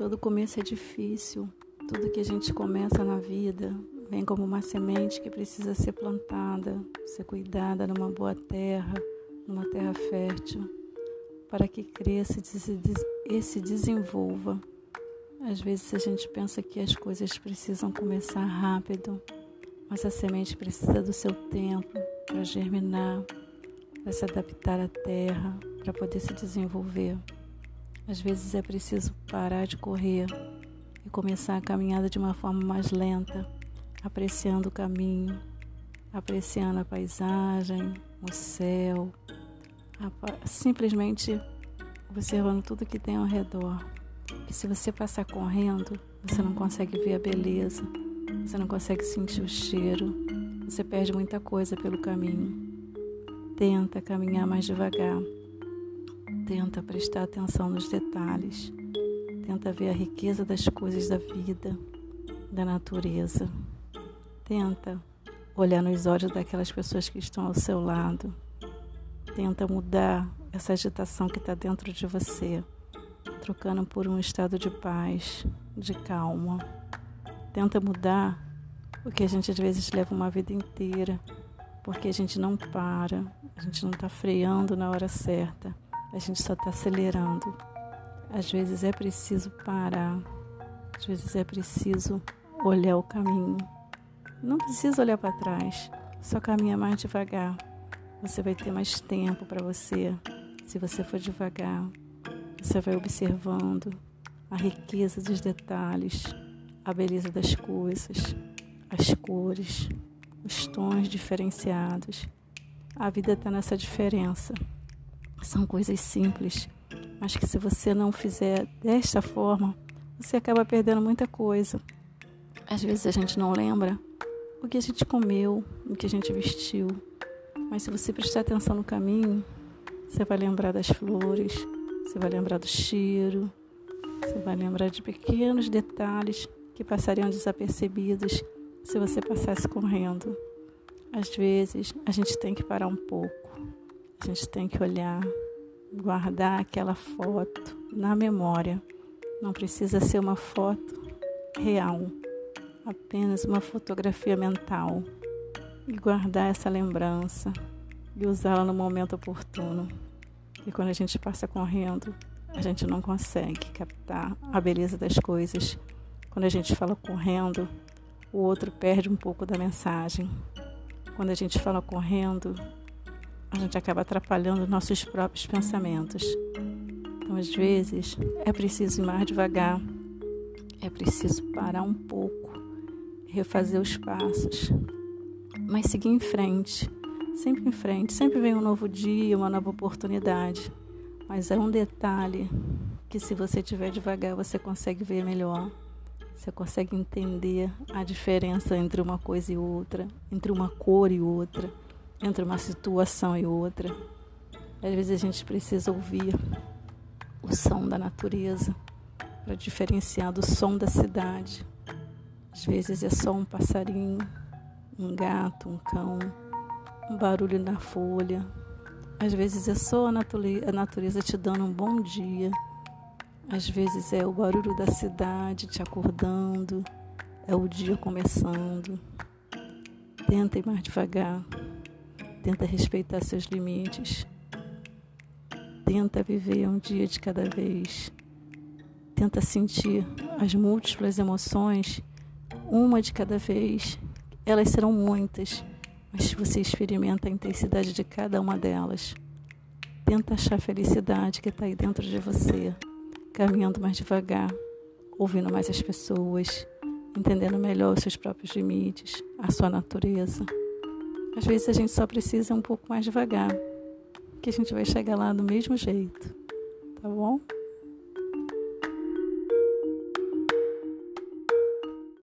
Todo começo é difícil. Tudo que a gente começa na vida vem como uma semente que precisa ser plantada, ser cuidada numa boa terra, numa terra fértil, para que cresça e se desenvolva. Às vezes a gente pensa que as coisas precisam começar rápido, mas a semente precisa do seu tempo para germinar, para se adaptar à terra, para poder se desenvolver. Às vezes é preciso parar de correr e começar a caminhada de uma forma mais lenta, apreciando o caminho, apreciando a paisagem, o céu, simplesmente observando tudo que tem ao redor. Que se você passar correndo, você não consegue ver a beleza, você não consegue sentir o cheiro, você perde muita coisa pelo caminho. Tenta caminhar mais devagar. Tenta prestar atenção nos detalhes. Tenta ver a riqueza das coisas da vida, da natureza. Tenta olhar nos olhos daquelas pessoas que estão ao seu lado. Tenta mudar essa agitação que está dentro de você, trocando por um estado de paz, de calma. Tenta mudar porque a gente às vezes leva uma vida inteira, porque a gente não para, a gente não está freando na hora certa a gente só está acelerando. Às vezes é preciso parar, às vezes é preciso olhar o caminho. Não precisa olhar para trás, só caminha mais devagar. Você vai ter mais tempo para você. Se você for devagar, você vai observando a riqueza dos detalhes, a beleza das coisas, as cores, os tons diferenciados. A vida está nessa diferença. São coisas simples, mas que se você não fizer desta forma, você acaba perdendo muita coisa. Às vezes a gente não lembra o que a gente comeu, o que a gente vestiu, mas se você prestar atenção no caminho, você vai lembrar das flores, você vai lembrar do cheiro, você vai lembrar de pequenos detalhes que passariam desapercebidos se você passasse correndo. Às vezes a gente tem que parar um pouco a gente tem que olhar, guardar aquela foto na memória. Não precisa ser uma foto real, apenas uma fotografia mental. E guardar essa lembrança e usá-la no momento oportuno. E quando a gente passa correndo, a gente não consegue captar a beleza das coisas. Quando a gente fala correndo, o outro perde um pouco da mensagem. Quando a gente fala correndo, a gente acaba atrapalhando nossos próprios pensamentos. Então, às vezes, é preciso ir mais devagar, é preciso parar um pouco, refazer os passos, mas seguir em frente, sempre em frente. Sempre vem um novo dia, uma nova oportunidade, mas é um detalhe que, se você estiver devagar, você consegue ver melhor. Você consegue entender a diferença entre uma coisa e outra, entre uma cor e outra entre uma situação e outra. Às vezes a gente precisa ouvir o som da natureza para diferenciar do som da cidade. Às vezes é só um passarinho, um gato, um cão, um barulho na folha. Às vezes é só a natureza te dando um bom dia. Às vezes é o barulho da cidade te acordando, é o dia começando. Tenta mais devagar. Tenta respeitar seus limites. Tenta viver um dia de cada vez. Tenta sentir as múltiplas emoções, uma de cada vez. Elas serão muitas, mas você experimenta a intensidade de cada uma delas. Tenta achar a felicidade que está aí dentro de você, caminhando mais devagar, ouvindo mais as pessoas, entendendo melhor os seus próprios limites, a sua natureza. Às vezes a gente só precisa um pouco mais devagar, que a gente vai chegar lá do mesmo jeito, tá bom?